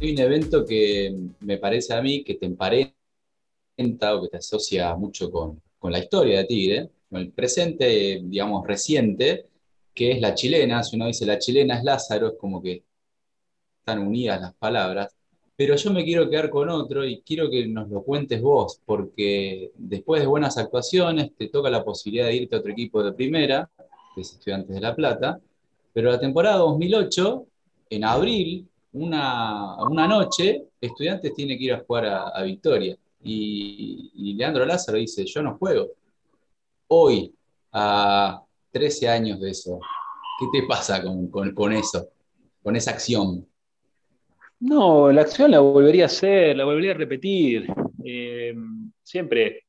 un evento que me parece a mí que te emparenta o que te asocia mucho con, con la historia de Tigre, con el presente, digamos, reciente, que es la chilena. Si uno dice la chilena es Lázaro, es como que están unidas las palabras. Pero yo me quiero quedar con otro y quiero que nos lo cuentes vos, porque después de buenas actuaciones te toca la posibilidad de irte a otro equipo de primera, que es Estudiantes de La Plata, pero la temporada 2008, en abril, una, una noche, Estudiantes tiene que ir a jugar a, Victoria. Y, y, Leandro Lázaro dice, yo no juego. Hoy, a 13 años de eso, ¿qué te pasa con, con, con eso, con esa acción? No, la acción la volvería a hacer, la volvería a repetir. Eh, siempre.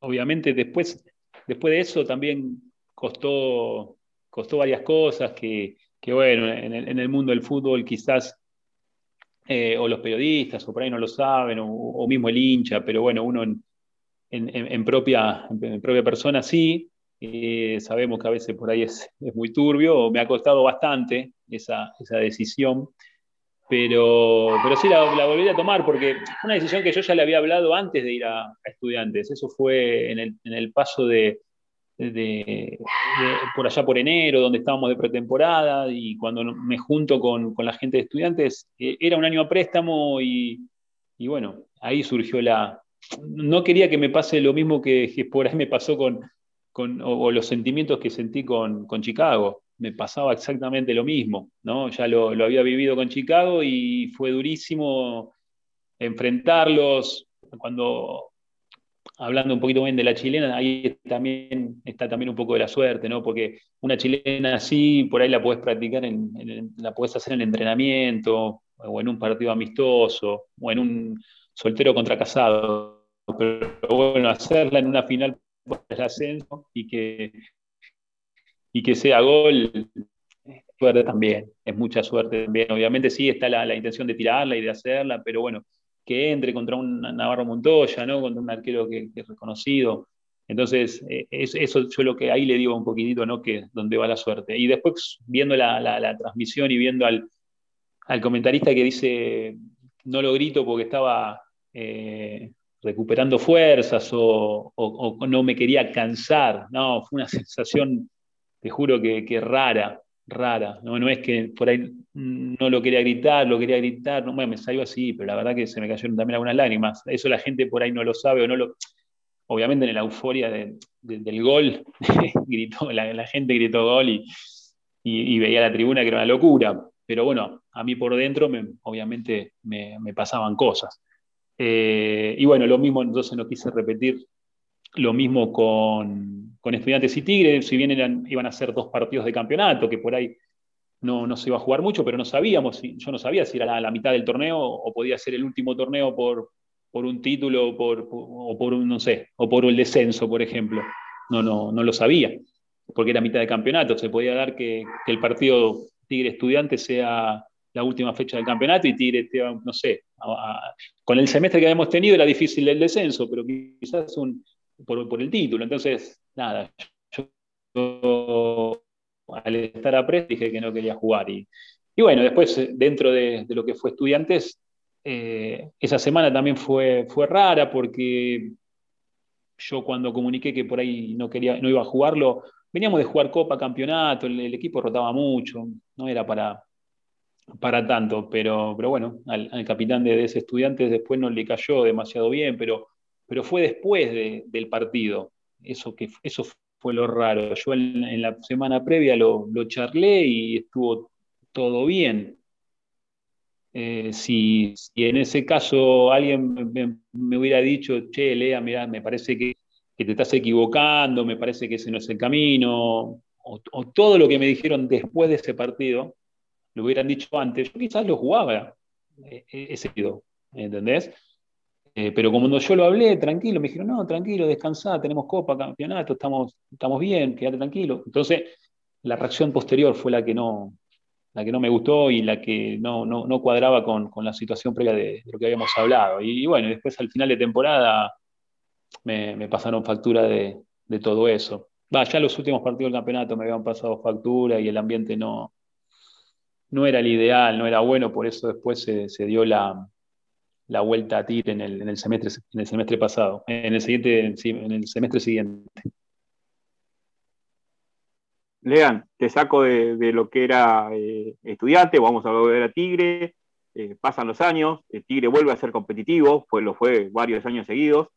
Obviamente, después, después de eso también costó, costó varias cosas que, bueno, en el, mundo del fútbol quizás, eh, o los periodistas, o por ahí no lo saben, o, mismo el hincha, pero bueno, uno en, propia, en propia persona sí. Eh, sabemos que a veces por ahí es, muy turbio, me ha costado bastante esa, esa decisión. Pero, pero sí la, la, a tomar porque una decisión que yo ya le había hablado antes de ir a, estudiantes. Eso fue en el, en el paso de, de, por allá por enero, donde estábamos de pretemporada, y cuando me junto con, con la gente de estudiantes, eh, era un año a préstamo y, y, bueno, ahí surgió la... No quería que me pase lo mismo que, que por ahí me pasó con, con o, los sentimientos que sentí con, con Chicago me pasaba exactamente lo mismo, ¿no? Ya lo, había vivido con Chicago y fue durísimo enfrentarlos. Cuando, hablando un poquito bien de la chilena, ahí también está también un poco de la suerte, ¿no? Porque una chilena así, por ahí la puedes practicar, en, la puedes hacer en entrenamiento, o en un partido amistoso, o en un soltero contra casado. Pero bueno, hacerla en una final ascenso y que y que sea gol, suerte también, es mucha suerte también. Obviamente sí está la, intención de tirarla y de hacerla, pero bueno, que entre contra un Navarro Montoya, ¿no? contra un arquero que, es reconocido. Entonces, eh, eso yo lo que ahí le digo un poquitito, ¿no? Que donde va la suerte. Y después, viendo la, transmisión y viendo al, comentarista que dice, no lo grito porque estaba eh, recuperando fuerzas o, no me quería cansar, no, fue una sensación te juro que, que rara, rara. ¿no? no es que por ahí no lo quería gritar, lo quería gritar, no, bueno, me salió así, pero la verdad que se me cayeron también algunas lágrimas. Eso la gente por ahí no lo sabe o no lo... Obviamente en la euforia del gol, gritó, la, gente gritó gol y, y, veía la tribuna que era una locura. Pero bueno, a mí por dentro me, obviamente me, me, pasaban cosas. Eh, y bueno, lo mismo entonces no quise repetir lo mismo con, Estudiantes y Tigres, si bien iban a ser dos partidos de campeonato, que por ahí no, no se iba a jugar mucho, pero no sabíamos, yo no sabía si era la, mitad del torneo o podía ser el último torneo por, por un título por, o por un, no sé, o por el descenso, por ejemplo. No, no, no lo sabía, porque era mitad de campeonato. Se podía dar que, el partido Tigre Estudiante sea la última fecha del campeonato y Tigre, no sé, con el semestre que habíamos tenido era difícil el descenso, pero quizás un, por, el título. Entonces, nada, yo al estar a Pres dije que no quería jugar. Y, y bueno, después eh, dentro de, lo que fue estudiantes, eh, esa semana también fue, fue rara porque yo cuando comuniqué que por ahí no, quería, no iba a jugarlo, veníamos de jugar Copa, Campeonato, el, equipo rotaba mucho, no era para, para tanto, pero, pero bueno, al, capitán de, de, ese estudiante después no le cayó demasiado bien, pero pero fue después del partido. Eso, que, eso fue lo raro. Yo en, la semana previa lo, charlé y estuvo todo bien. Eh, si, en ese caso alguien me, hubiera dicho, che, Lea, mira, me parece que, te estás equivocando, me parece que ese no es el camino, o, todo lo que me dijeron después de ese partido, lo hubieran dicho antes, yo quizás lo jugaba eh, ese partido, ¿entendés? Eh, pero como yo lo hablé, tranquilo, me dijeron, no, tranquilo, descansá, tenemos copa, campeonato, estamos, estamos bien, quédate tranquilo. Entonces, la reacción posterior fue la que no, la que no me gustó y la que no, no, cuadraba con, con, la situación previa de, lo que habíamos hablado. Y, bueno, después al final de temporada me, me pasaron factura de, de, todo eso. Ya los últimos partidos del campeonato me habían pasado factura y el ambiente no, no era el ideal, no era bueno, por eso después se, dio la, vuelta a TIR en el, semestre, en el semestre pasado, en el, siguiente, en el semestre siguiente. Lean, te saco de, lo que era eh, estudiante, vamos a volver a Tigre, eh, pasan los años, el Tigre vuelve a ser competitivo, fue, lo fue varios años seguidos,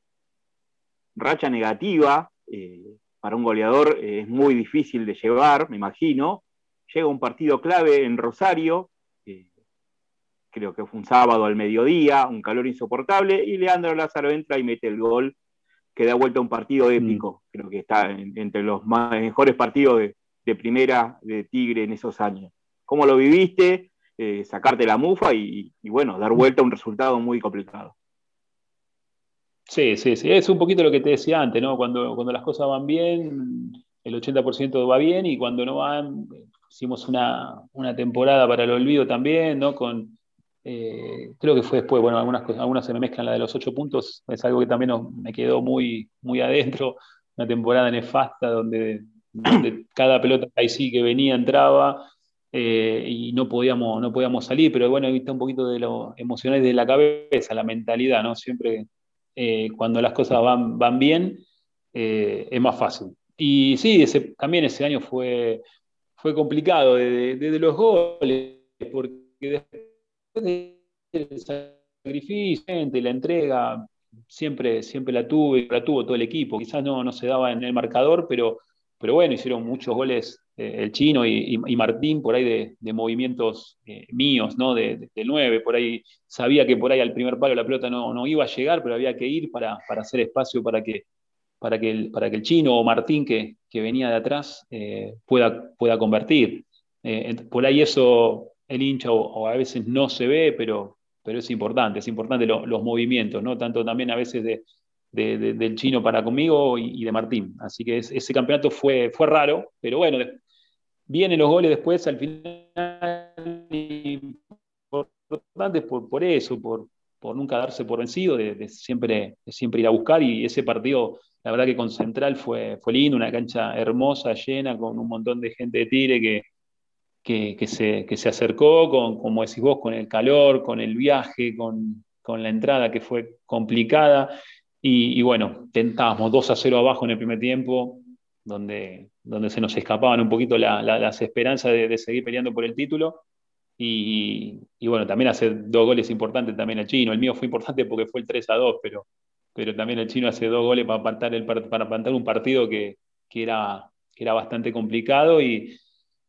racha negativa, eh, para un goleador es muy difícil de llevar, me imagino, llega un partido clave en Rosario, creo que fue un sábado al mediodía, un calor insoportable, y Leandro Lázaro entra y mete el gol que da vuelta a un partido épico, mm. creo que está entre los mejores partidos de, de primera de Tigre en esos años. ¿Cómo lo viviste? Eh, sacarte la mufa y, bueno, dar vuelta a un resultado muy complicado. Sí, sí, sí. Es un poquito lo que te decía antes, ¿no? Cuando, cuando las cosas van bien, el 80% va bien y cuando no van, hicimos una, temporada para el olvido también, ¿no? Con, eh, creo que fue después, bueno, algunas, algunas se me mezclan, la de los ocho puntos, es algo que también me quedó muy, muy adentro, una temporada nefasta donde donde cada pelota ahí sí que venía entraba eh, y no podíamos, no podíamos salir, pero bueno, viste un poquito de lo emocional de la cabeza, la mentalidad, ¿no? Siempre eh, cuando las cosas van, van bien es más fácil. Y sí, ese, también ese año fue, fue complicado desde, los goles, porque después del sacrificio, y la entrega, siempre, siempre la tuve, la tuvo todo el equipo. Quizás no, no se daba en el marcador, pero pero bueno, hicieron muchos goles eh, el chino y, Martín por ahí de, movimientos eh, míos, ¿no? De, nueve, por ahí sabía que por ahí al primer palo la pelota no, no iba a llegar, pero había que ir para, hacer espacio para que, para que, el, para que el chino o Martín que, que venía de atrás eh, pueda, pueda convertir. por ahí eso el hincha o, a veces no se ve, pero, pero es importante, es importante los movimientos, ¿no? Tanto también a veces de del chino para conmigo y, de Martín. Así que ese campeonato fue, fue raro, pero bueno, vienen los goles después al final importantes por, por eso, por, por nunca darse por vencido, de, siempre, siempre ir a buscar y ese partido, la verdad que con Central fue, fue lindo, una cancha hermosa, llena, con un montón de gente de tire que, que, se, que se acercó, con, como decís vos, con el calor, con el viaje, con, con la entrada que fue complicada y, bueno, tentábamos 2 a 0 abajo en el primer tiempo, donde, donde se nos escapaban un poquito las esperanzas de, seguir peleando por el título. Y, bueno, también hace dos goles importantes también el chino. El mío fue importante porque fue el 3 a 2, pero, pero también el chino hace dos goles para plantar, el, para plantar un partido que, que, era, que era bastante complicado. Y,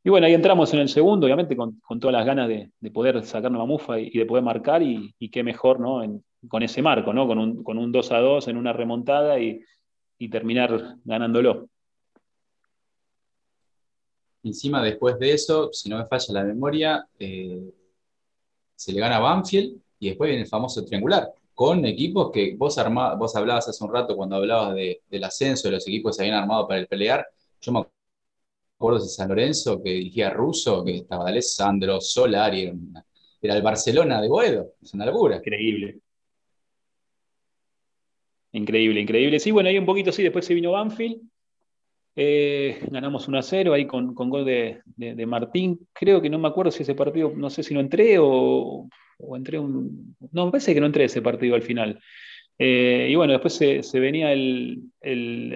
y bueno, ahí entramos en el segundo, obviamente, con, con todas las ganas de, de, poder sacarnos la mufa y, de poder marcar, y, y, qué mejor, ¿no? Con ese marco, ¿no? Con un, con un 2 a 2 en una remontada y, terminar ganándolo. Encima, después de eso, si no me falla la memoria, eh, se le gana a Banfield y después viene el famoso triangular, con equipos que vos, vos hablabas hace un rato cuando hablabas del ascenso, de los equipos que se habían armado para el pelear. Yo me acuerdo de San Lorenzo que dirigía Russo, que estaba Alessandro, Solari, era, el Barcelona de Boedo, es una locura. Increíble. Increíble, increíble. Sí, bueno, ahí un poquito sí, después se vino Banfield. Eh, ganamos 1 a 0 ahí con, gol de, Martín. Creo que no me acuerdo si ese partido, no sé si no entré o, entré un. No, me parece que no entré ese partido al final. Eh, y bueno, después se, venía el,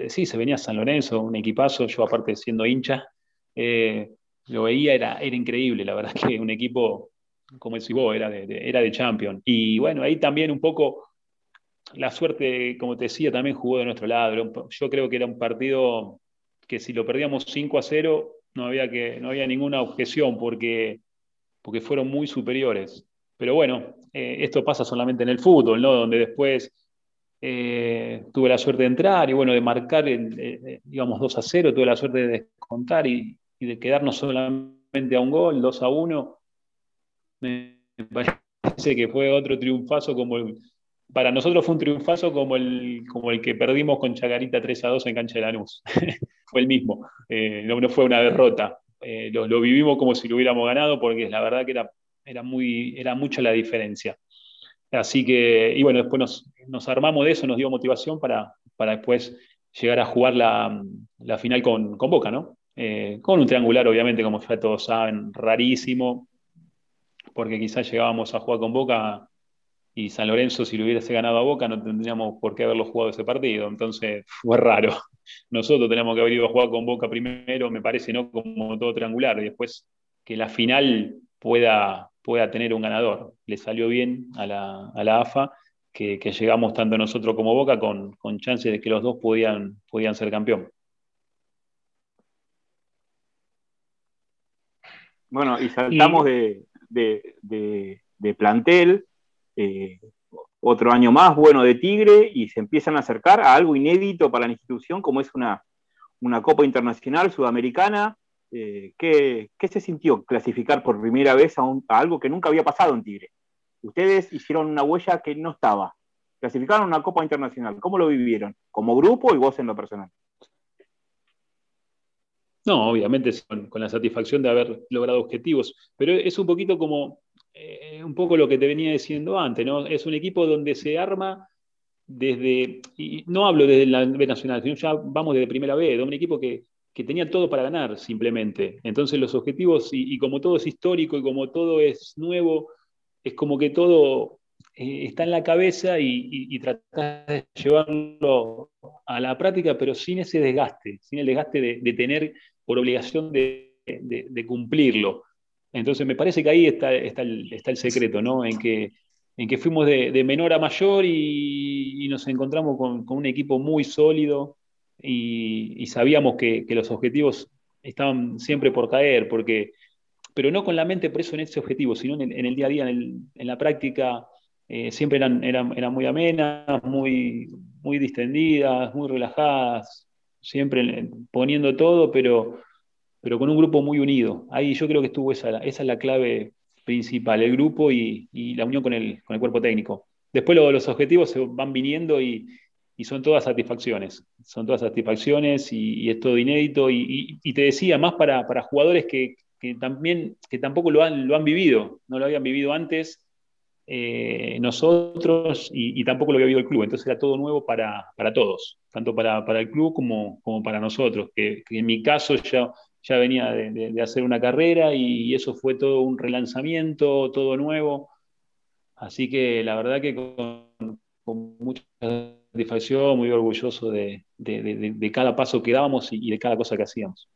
Sí, se venía San Lorenzo, un equipazo. Yo, aparte, siendo hincha, eh, lo veía, era, era increíble. La verdad que un equipo, como decís vos, era de, era de Champion. Y bueno, ahí también un poco la suerte, como te decía, también jugó de nuestro lado. Yo creo que era un partido que si lo perdíamos 5 a 0, no había, que, no había ninguna objeción porque, porque fueron muy superiores. Pero bueno, eh, esto pasa solamente en el fútbol, ¿no? Donde después eh, tuve la suerte de entrar y bueno, de marcar, digamos, 2 a 0, tuve la suerte de descontar y, de quedarnos solamente a un gol, 2 a 1. Me parece que fue otro triunfazo como el, para nosotros fue un triunfazo como el, como el que perdimos con Chacarita 3 a 2 en cancha de Lanús. fue el mismo, eh, no, fue una derrota. Eh, lo, vivimos como si lo hubiéramos ganado porque la verdad que era, era, muy, era mucha la diferencia. Así que, y bueno, después nos, nos armamos de eso, nos dio motivación para, para después llegar a jugar la, la final con, con, Boca, ¿no? Eh, con un triangular, obviamente, como ya todos saben, rarísimo, porque quizás llegábamos a jugar con Boca y San Lorenzo, si lo hubiese ganado a Boca, no tendríamos por qué haberlo jugado ese partido. Entonces fue raro. Nosotros tenemos que haber ido a jugar con Boca primero, me parece, ¿no? Como todo triangular, y después que la final pueda, pueda tener un ganador. Le salió bien a la, a la AFA que, llegamos tanto nosotros como Boca con, con chances de que los dos podían, podían ser campeón. Bueno, y saltamos De, de, plantel, eh, otro año más bueno de Tigre, y se empiezan a acercar a algo inédito para la institución, como es una, una Copa Internacional Sudamericana. Eh, ¿qué, se sintió clasificar por primera vez a, a algo que nunca había pasado en Tigre? Ustedes hicieron una huella que no estaba. Clasificaron una Copa Internacional. ¿Cómo lo vivieron? ¿Como grupo y vos en lo personal? No, obviamente con, la satisfacción de haber logrado objetivos, pero es un poquito como, eh, un poco lo que te venía diciendo antes, ¿no? Es un equipo donde se arma desde, y no hablo desde la B Nacional, sino ya vamos desde primera B, de un equipo que, tenía todo para ganar simplemente. Entonces los objetivos, y, como todo es histórico y como todo es nuevo, es como que todo eh, está en la cabeza y, y, de llevarlo a la práctica, pero sin ese desgaste, sin el desgaste de, tener por obligación de, cumplirlo. Entonces me parece que ahí está, el, secreto, ¿no? En que, fuimos de, menor a mayor y, nos encontramos con, un equipo muy sólido y, sabíamos que, los objetivos estaban siempre por caer, porque pero no con la mente preso en ese objetivo, sino en el, día a día, en, la práctica, eh, siempre eran, muy amenas, muy distendidas, muy relajadas, siempre poniendo todo, pero, pero con un grupo muy unido. Ahí yo creo que estuvo esa, esa es la clave principal, el grupo y, la unión con el, con el, cuerpo técnico. Después los objetivos se van viniendo y, y, son todas satisfacciones, son todas satisfacciones y, es todo inédito. Y, te decía, más para, para jugadores que, que también, que tampoco lo han, lo han vivido, no lo habían vivido antes eh, nosotros y, tampoco lo había vivido el club, entonces era todo nuevo para, para todos, tanto para, para, el club como, como para nosotros, que, en mi caso ya, ya venía de, de, hacer una carrera y, eso fue todo un relanzamiento, todo nuevo, así que la verdad que con mucha satisfacción, muy orgulloso de, de, cada paso que dábamos y de cada cosa que hacíamos.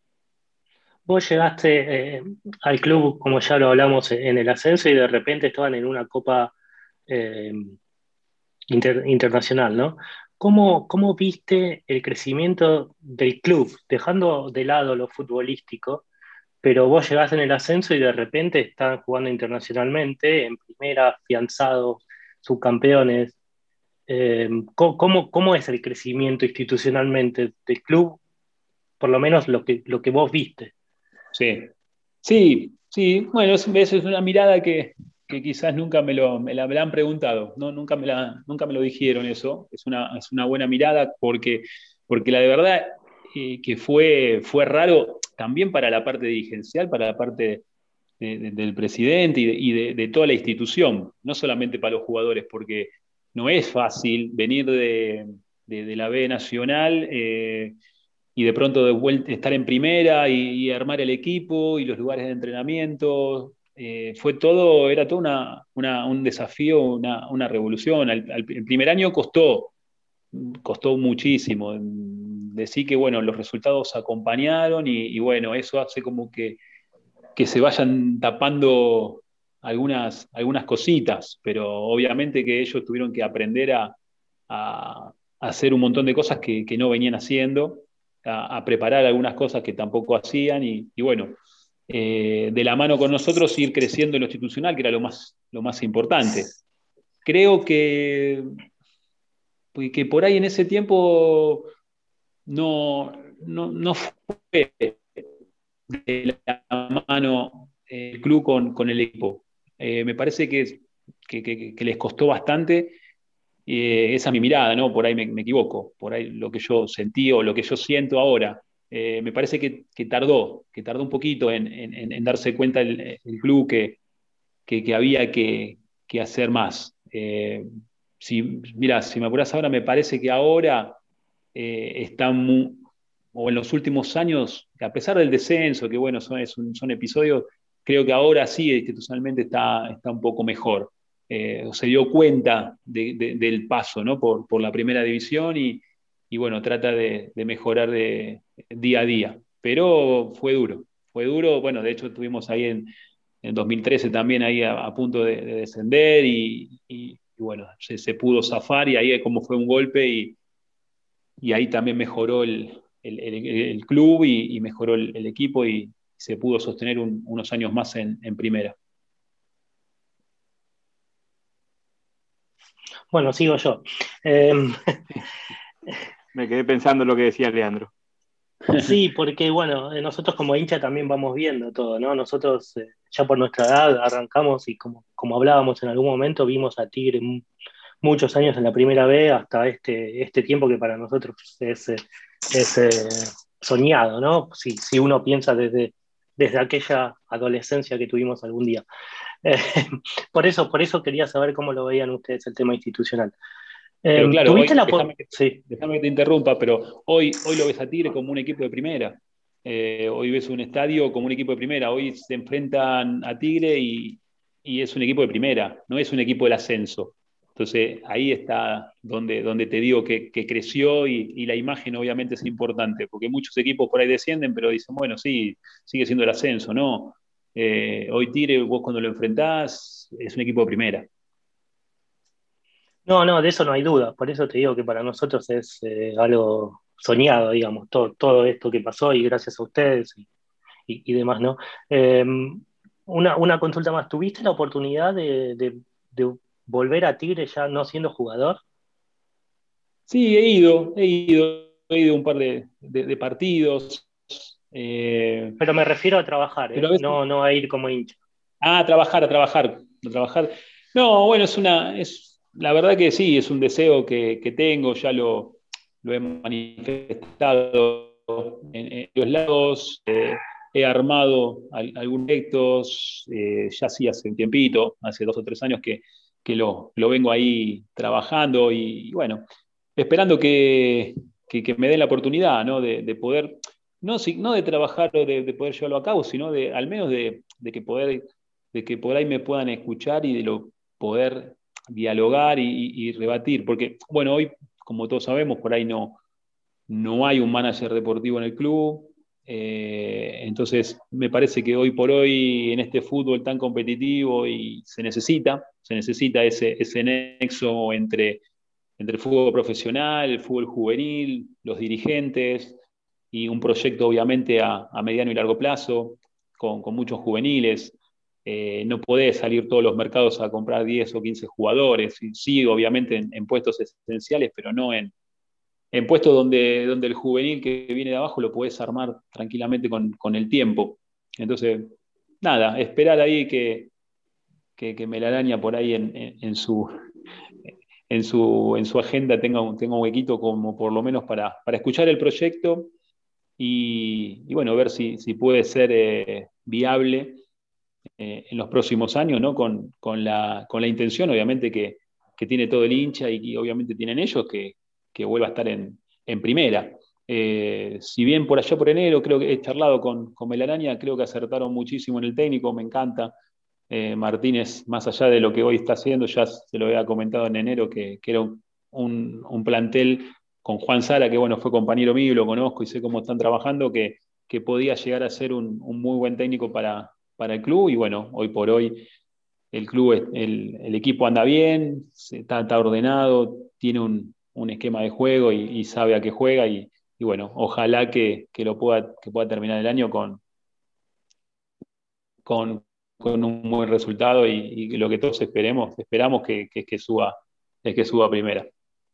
Vos llegaste eh, al club, como ya lo hablamos, en el ascenso y de repente estaban en una copa eh, internacional, ¿no? ¿Cómo, ¿Cómo, viste el crecimiento del club, dejando de lado lo futbolístico, pero vos llegaste en el ascenso y de repente están jugando internacionalmente, en primera, afianzados, subcampeones? Eh, ¿cómo, ¿Cómo es el crecimiento institucionalmente del club? Por lo menos lo que, lo que vos viste. Sí, sí, sí. Bueno, es, es una mirada que, quizás nunca me, lo, me, la, han preguntado, ¿no? nunca, me la, nunca me lo dijeron eso. Es una, es una buena mirada porque, porque la de verdad eh, que fue, fue raro también para la parte dirigencial, para la parte del presidente y, de, toda la institución, no solamente para los jugadores, porque no es fácil venir de, la B Nacional. Eh, y de pronto de estar en primera y, armar el equipo y los lugares de entrenamiento. Eh, fue todo, era todo una, un desafío, una, revolución. el primer año costó, costó muchísimo. Decir que, bueno, los resultados acompañaron y, bueno, eso hace como que, que se vayan tapando algunas, algunas cositas, pero obviamente que ellos tuvieron que aprender a, hacer un montón de cosas que no venían haciendo a, preparar algunas cosas que tampoco hacían y, bueno, eh, de la mano con nosotros ir creciendo en lo institucional, que era lo más, lo más importante. Creo que, que por ahí en ese tiempo no, no, fue de la mano el club con, el equipo. Eh, me parece que, que, les costó bastante eh, esa es mi mirada, ¿no? Por ahí me, equivoco, por ahí lo que yo sentí o lo que yo siento ahora. Eh, me parece que, tardó, que tardó un poquito en, darse cuenta el, club que, que, había que, hacer más. Eh, si, mira, si me apuras ahora, me parece que ahora están, o en los últimos años, a pesar del descenso, que bueno, son, son episodios creo que ahora sí, institucionalmente está, está un poco mejor. Eh, se dio cuenta del paso ¿no? por, por, la primera división y, y bueno, trata de, mejorar de, día a día. Pero fue duro, fue duro. Bueno, de hecho estuvimos ahí en, en 2013 también ahí a, punto de, descender y, y, bueno, se, se, pudo zafar y ahí como fue un golpe y, y ahí también mejoró el, el, el, club y, mejoró el, equipo y se pudo sostener unos años más en, en primera. Bueno, sigo yo. Em, Me quedé pensando en lo que decía Leandro. Sí, porque bueno, eh, nosotros como hincha también vamos viendo todo, ¿no? Nosotros eh, ya por nuestra edad arrancamos y como, como hablábamos en algún momento, vimos a Tigre muchos años en la primera B hasta este, este tiempo que para nosotros es, es soñado, ¿no? Si, si uno piensa desde, desde aquella adolescencia que tuvimos algún día. por, eso, por eso quería saber cómo lo veían ustedes el tema institucional. Em, claro, déjame, que, sí. déjame, que, te interrumpa, pero hoy, hoy lo ves a Tigre como un equipo de primera. Eh, hoy ves un estadio como un equipo de primera. Hoy se enfrentan a Tigre y, y, es un equipo de primera, no es un equipo del ascenso. Entonces ahí está donde, donde te digo que, creció y, la imagen obviamente es importante, porque muchos equipos por ahí descienden, pero dicen, bueno, sí, sigue siendo el ascenso. No, eh, hoy Tigre, vos cuando lo enfrentás, es un equipo de primera. No, no, de eso no hay duda. Por eso te digo que para nosotros es eh, algo soñado, digamos, todo, todo esto que pasó y gracias a ustedes y, demás, ¿no? Em, una, consulta más. ¿Tuviste la oportunidad de, volver a Tigre ya no siendo jugador? Sí, he ido, he ido, he ido un par de, partidos. Eh, pero me refiero a trabajar, ¿eh? no, no a ir como hincha. Ah, a trabajar, a trabajar, a trabajar. No, bueno, es una, es, la verdad que sí, es un deseo que, tengo, ya lo, he manifestado en, los lados, eh, he armado algunos proyectos, eh, ya sí hace un tiempito, hace dos o tres años que, lo, vengo ahí trabajando y, bueno, esperando que, me den la oportunidad de, poder, no, no de trabajar o de, poder llevarlo a cabo, sino de al menos de, que poder, de que por ahí me puedan escuchar y de lo poder dialogar y, rebatir, porque, bueno, hoy, como todos sabemos, por ahí no, no hay un manager deportivo en el club, eh, entonces me parece que hoy por hoy en este fútbol tan competitivo y se necesita, se necesita ese, ese nexo entre, entre el fútbol profesional, el fútbol juvenil, los dirigentes y un proyecto obviamente a, mediano y largo plazo con, con muchos juveniles. Eh, no podés salir todos los mercados a comprar 10 o 15 jugadores. Sí, obviamente en, puestos esenciales, pero no en, en puestos donde, donde el juvenil que viene de abajo lo podés armar tranquilamente con, el tiempo. Entonces, nada, esperar ahí que, que, que Melaraña por ahí en, su, en, su, en su agenda tenga un, tenga un huequito como por lo menos para, escuchar el proyecto y, bueno, ver si, puede ser eh, viable eh, en los próximos años, ¿no? Con, con, la, con la, intención, obviamente, que, que, tiene todo el hincha y, obviamente tienen ellos, que, que vuelva a estar en, en primera. Eh, si bien por allá por enero creo que he charlado con, con Melaraña, creo que acertaron muchísimo en el técnico, me encanta. Eh, Martínez, más allá de lo que hoy está haciendo, ya se lo había comentado en enero, que, era un, un, plantel con Juan Sara, que bueno, fue compañero mío, lo conozco y sé cómo están trabajando, que, que podía llegar a ser un, un muy buen técnico para, para el club y bueno, hoy por hoy el club, el, equipo anda bien, está ordenado, tiene un, esquema de juego y, sabe a qué juega y, bueno, ojalá que, lo pueda, que pueda terminar el año con, con, un buen resultado y, lo que todos esperemos, esperamos que, que, suba, es que suba primera.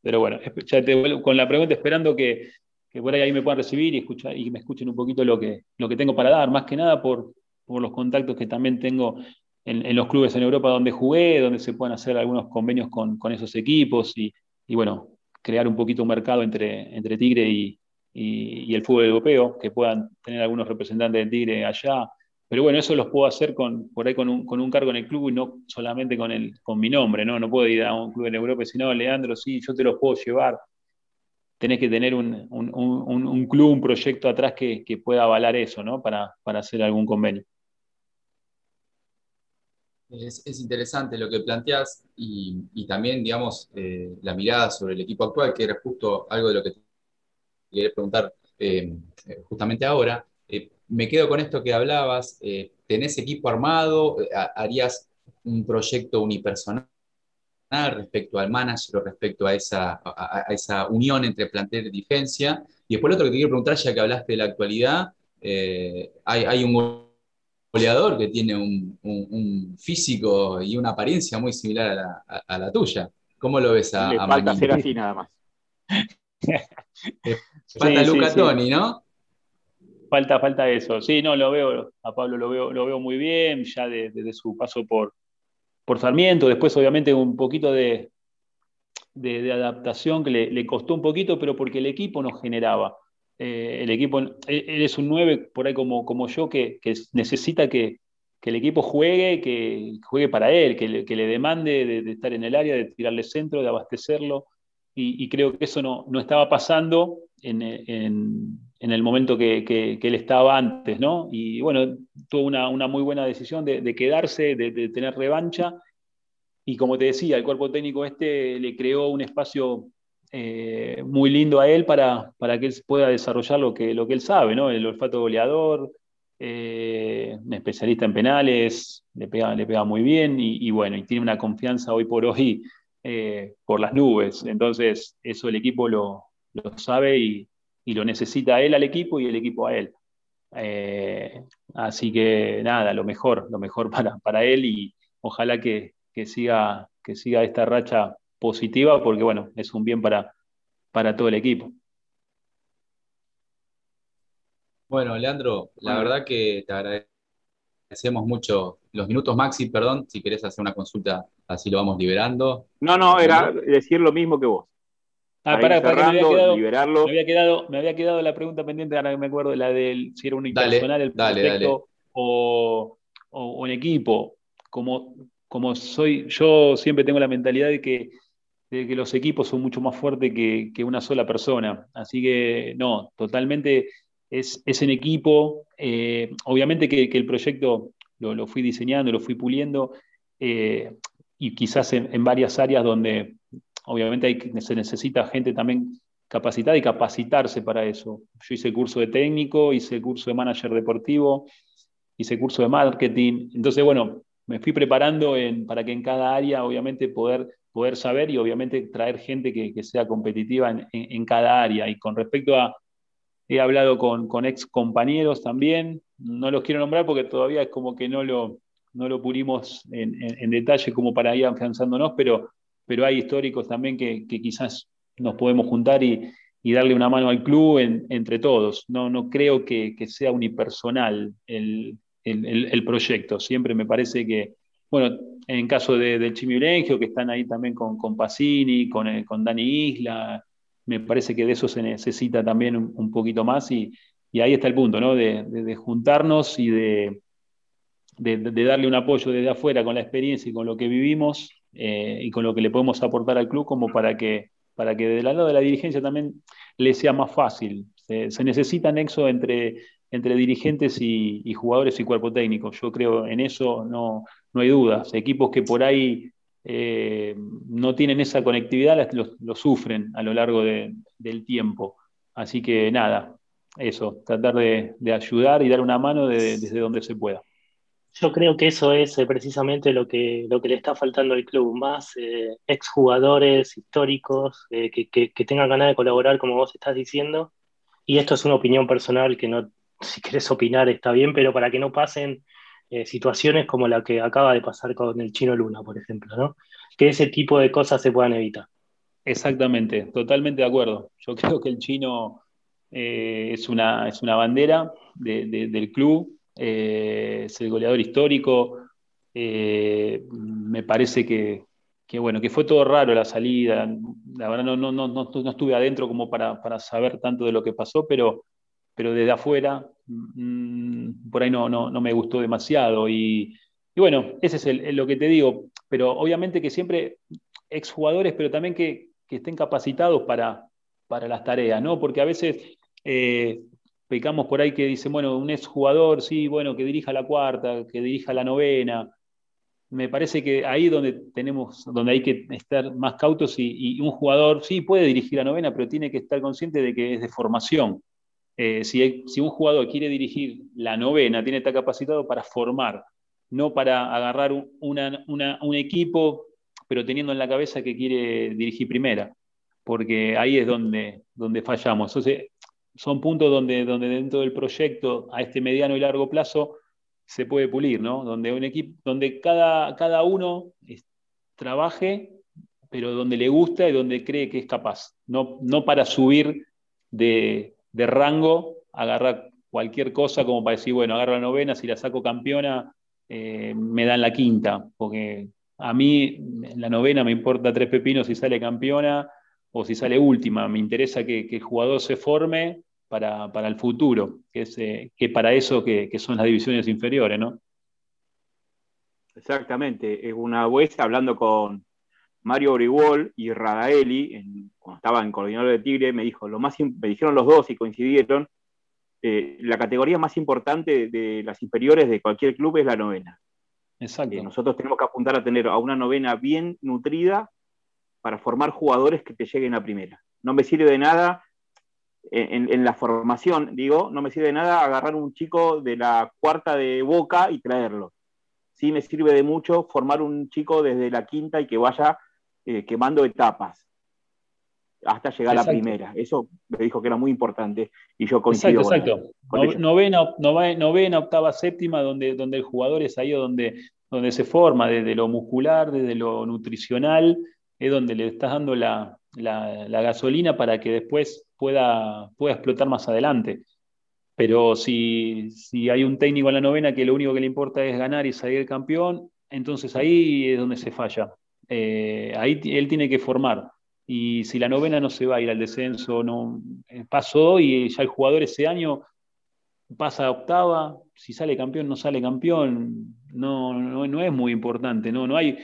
Pero bueno, ya te con la pregunta esperando que, por ahí, ahí me puedan recibir y, escuchar, y me escuchen un poquito lo que, lo que tengo para dar, más que nada por, por los contactos que también tengo en, los clubes en Europa donde jugué, donde se pueden hacer algunos convenios con, esos equipos y, bueno, crear un poquito un mercado entre, entre Tigre y, el fútbol europeo, que puedan tener algunos representantes de Tigre allá. Pero bueno, eso los puedo hacer con, por ahí con un, cargo en el club y no solamente con, el, con mi nombre, ¿no? No puedo ir a un club en Europa y decir, no, Leandro, sí, yo te los puedo llevar. Tenés que tener un, un club, un proyecto atrás que, pueda avalar eso, ¿no? Para, para hacer algún convenio. Es, interesante lo que planteas y, también, digamos, eh, la mirada sobre el equipo actual, que era justo algo de lo que te quería preguntar eh, justamente ahora. Eh, me quedo con esto que hablabas. ¿Tenés equipo armado? ¿Harías un proyecto unipersonal respecto al manager o respecto a esa, unión entre plantel y dirigencia? Y después lo otro que te quiero preguntar, ya que hablaste de la actualidad, hay un goleador que tiene un, físico y una apariencia muy similar a la, tuya. ¿Cómo lo ves a, Le falta ser así nada más. falta Luca Toni, ¿no? Falta, falta eso. Sí, no, lo veo, a Pablo lo veo, lo veo muy bien, ya desde su paso por, por Sarmiento, después obviamente un poquito de, de, adaptación que le, le, costó un poquito, pero porque el equipo nos generaba. Eh, el equipo, él, es un 9 por ahí como, como yo que, necesita que, el equipo juegue, que juegue para él, que le, demande de, estar en el área, de tirarle centro, de abastecerlo. Y, creo que eso no, no estaba pasando en, el momento que, él estaba antes, ¿no? Y bueno, tuvo una, muy buena decisión de, quedarse, de, tener revancha. Y como te decía, el cuerpo técnico este le creó un espacio eh, muy lindo a él para, para, que él pueda desarrollar lo que, lo que él sabe. El olfato goleador, eh, especialista en penales, le pega, le pega muy bien y, bueno, y tiene una confianza hoy por hoy eh, por las nubes. Entonces, eso el equipo lo, lo sabe y, y, lo necesita él al equipo y el equipo a él. así que nada, lo mejor, lo mejor para, para él y ojalá que, que, siga, que siga esta racha positiva porque, bueno, es un bien para, para todo el equipo. Bueno, Leandro, la verdad que te agradecemos mucho los minutos maxi, perdón, si querés hacer una consulta, así lo vamos liberando. No, no, era decir lo mismo que vos. Ah, para, para, que me había, quedado, liberarlo. Me había, quedado, me había quedado la pregunta pendiente, ahora que me acuerdo, la del si era un impersonal el proyecto o, o, un equipo. Como, como soy, yo siempre tengo la mentalidad de que que los equipos son mucho más fuertes que, una sola persona. Así que no, totalmente es, en equipo. Eh, obviamente que, el proyecto lo, fui diseñando, lo fui puliendo, eh, y quizás en, varias áreas donde obviamente se necesita gente también capacitada y capacitarse para eso. Yo hice curso de técnico, hice curso de manager deportivo, hice curso de marketing. Entonces, bueno, me fui preparando para que en cada área, obviamente, poder poder saber y obviamente traer gente que, sea competitiva en, cada área. Y con respecto a, he hablado con, con, ex compañeros también, no los quiero nombrar porque todavía es como que no lo, no lo pulimos en, detalle como para ir afianzándonos, pero, pero hay históricos también que, quizás nos podemos juntar y, darle una mano al club entre todos. No, no creo que, sea unipersonal el, el, proyecto. Siempre me parece que, bueno, en caso de, del Chimiurengio, que están ahí también con, con Pacini, con, eh, con Dani Isla, me parece que de eso se necesita también un, poquito más y, ahí está el punto, ¿no? De, juntarnos y de, darle un apoyo desde afuera con la experiencia y con lo que vivimos eh, y con lo que le podemos aportar al club como para que, para que del lado de la dirigencia también le sea más fácil. Se, necesita nexo entre, entre dirigentes y, jugadores y cuerpo técnico. Yo creo en eso no, no hay dudas. Equipos que por ahí eh, no tienen esa conectividad lo, sufren a lo largo del tiempo. Así que nada, eso, tratar de, ayudar y dar una mano desde donde se pueda. Yo creo que eso es eh, precisamente lo que, lo que le está faltando al club, más eh, exjugadores históricos que, que, tengan ganas de colaborar, como vos estás diciendo. Y esto es una opinión personal que no, si querés opinar está bien, pero para que no pasen eh, situaciones como la que acaba de pasar con el chino Luna, por ejemplo, ¿no? Que ese tipo de cosas se puedan evitar. Exactamente, totalmente de acuerdo. Yo creo que el chino eh, es, una, es una bandera del club, eh, es el goleador histórico. me parece que, bueno, que fue todo raro la salida. La verdad no, no, no, no estuve adentro como para, para, saber tanto de lo que pasó, pero, pero desde afuera mm, por ahí no, no, no, me gustó demasiado. Y, bueno, ese es lo que te digo, pero obviamente que siempre exjugadores, pero también que, estén capacitados para, para las tareas, ¿no? Porque a veces eh, pecamos por ahí que dicen, bueno, un exjugador, sí, bueno, que dirija la cuarta, que dirija la novena. me parece que ahí donde tenemos, donde hay que estar más cautos y, un jugador sí puede dirigir la novena, pero tiene que estar consciente de que es de formación. Eh, si, un jugador quiere dirigir la novena, tiene que estar capacitado para formar, no para agarrar un equipo, pero teniendo en la cabeza que quiere dirigir primera, porque ahí es donde, donde fallamos. Entonces, son puntos donde, donde dentro del proyecto a este mediano y largo plazo se puede pulir, ¿no? Donde un equipo, donde cada, cada uno trabaje, pero donde le gusta y donde cree que es capaz. No, no para subir de, rango, agarrar cualquier cosa como para decir, bueno, agarro la novena, si la saco campeona, eh, me dan la quinta, porque a mí la novena me importa tres pepinos si sale campeona o si sale última. Me interesa que, que el jugador se forme para, el futuro, que, es, eh, que para eso que, son las divisiones inferiores, ¿no? Exactamente. Una vez hablando con Mario Origuol y Radaeli, cuando estaba en coordinador de Tigre, me dijo, lo más, me dijeron los dos y coincidieron, eh, la categoría más importante de las inferiores de cualquier club es la novena. Exacto. Eh, nosotros tenemos que apuntar a tener a una novena bien nutrida para formar jugadores que te lleguen a primera. No me sirve de nada en, la formación, digo, no me sirve de nada agarrar un chico de la cuarta de boca y traerlo. Sí me sirve de mucho formar un chico desde la quinta y que vaya eh, quemando etapas hasta llegar a la primera. Eso me dijo que era muy importante y yo coincido exacto, exacto. novena, novena, octava, séptima, donde, donde el jugador es ahí donde, donde se forma, desde lo muscular, desde lo nutricional, es donde le estás dando la, la gasolina para que después pueda, pueda explotar más adelante. Pero si, si, hay un técnico en la novena que lo único que le importa es ganar y salir campeón, entonces ahí es donde se falla. Eh, ahí él tiene que formar. Y si la novena no se va a ir al descenso, no eh, pasó y ya el jugador ese año pasa a octava, si sale campeón, no sale campeón, no, no, no es muy importante, no, no hay,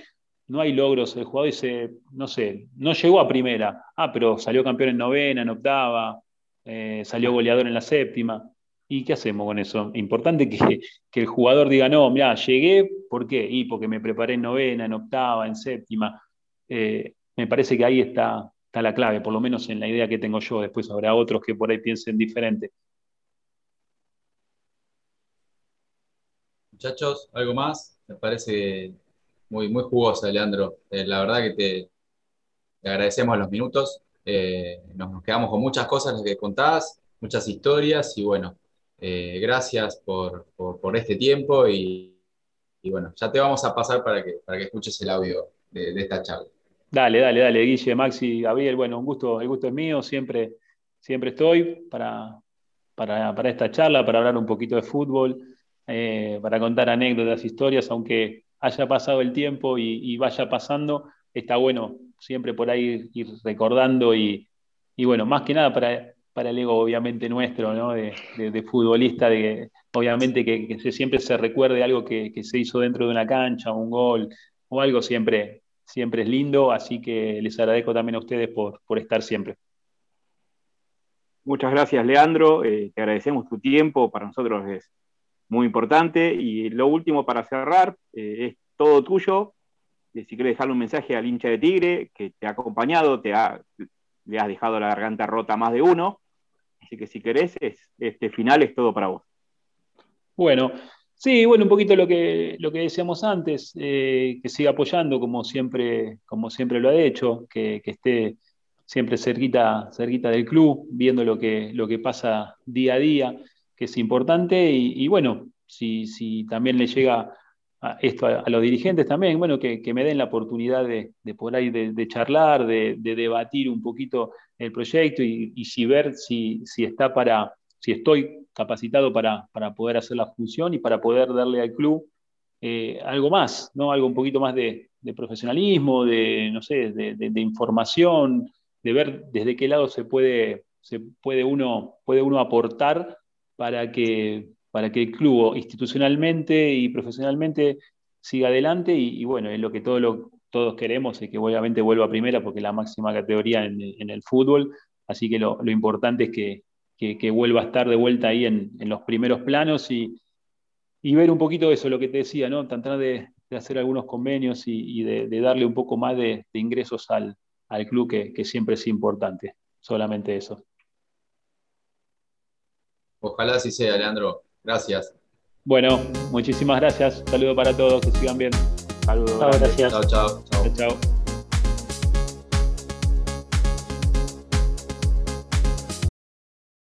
no hay logros. El jugador dice, no sé, no llegó a primera. Ah, pero salió campeón en novena, en octava, eh, salió goleador en la séptima. ¿Y qué hacemos con eso? Importante que, el jugador diga, no, mira, llegué, ¿por qué? Y porque me preparé en novena, en octava, en séptima. Eh, me parece que ahí está, está la clave, por lo menos en la idea que tengo yo. Después habrá otros que por ahí piensen diferente. Muchachos, ¿algo más? Me parece muy, muy jugosa, Leandro. Eh, la verdad que te, agradecemos los minutos. Eh, nos, quedamos con muchas cosas que contás, muchas historias y bueno, eh, gracias por, este tiempo y, bueno, ya te vamos a pasar para que, para que escuches el audio de, esta charla. Dale, dale, dale, Guille, Maxi, Gabriel, bueno, un gusto, el gusto es mío, siempre, siempre estoy para, para, para esta charla, para hablar un poquito de fútbol, para contar anécdotas, historias, aunque haya pasado el tiempo y, vaya pasando, está bueno siempre por ahí ir recordando y, bueno, más que nada para, para el ego obviamente nuestro, ¿no? de, futbolista, de, obviamente que, siempre se recuerde algo que, se hizo dentro de una cancha, un gol o algo siempre, siempre es lindo, así que les agradezco también a ustedes por, por estar siempre. Muchas gracias, Leandro. Eh, te agradecemos tu tiempo. Para nosotros es muy importante. Y lo último para cerrar, eh, es todo tuyo. Eh, si quieres dejarle un mensaje al hincha de Tigre, que te ha acompañado, te ha, le has dejado la garganta rota más de uno. Así que si querés, este final es todo para vos. Bueno, sí, bueno, un poquito lo que, lo que decíamos antes, eh, que siga apoyando como siempre, como siempre lo ha hecho, que, esté siempre cerquita, cerquita del club, viendo lo que, lo que pasa día a día que es importante. Y, bueno, si, si, también le llega esto a, los dirigentes también, bueno, que, me den la oportunidad de, por ahí de, charlar, de, debatir un poquito el proyecto y, si ver si, si, está para, si estoy capacitado para, para, poder hacer la función y para poder darle al club eh, algo más, ¿no? Algo un poquito más de, profesionalismo, de, no sé, de, información, de ver desde qué lado se puede, se puede, uno, puede uno aportar para que, para que el club institucionalmente y profesionalmente siga adelante y, bueno, es lo que todo todos queremos, es que obviamente vuelva a primera porque es la máxima categoría en, el fútbol, así que lo, importante es que, vuelva a estar de vuelta ahí en, los primeros planos y, ver un poquito eso, lo que te decía, ¿no? Tratar de, hacer algunos convenios y, de, darle un poco más de, ingresos al, club, que, siempre es importante. Solamente eso. Ojalá así sea, Leandro. Gracias. Bueno, muchísimas gracias. Saludo para todos, que sigan bien. Saludos. gracias. Chao, chao. Chao, chao.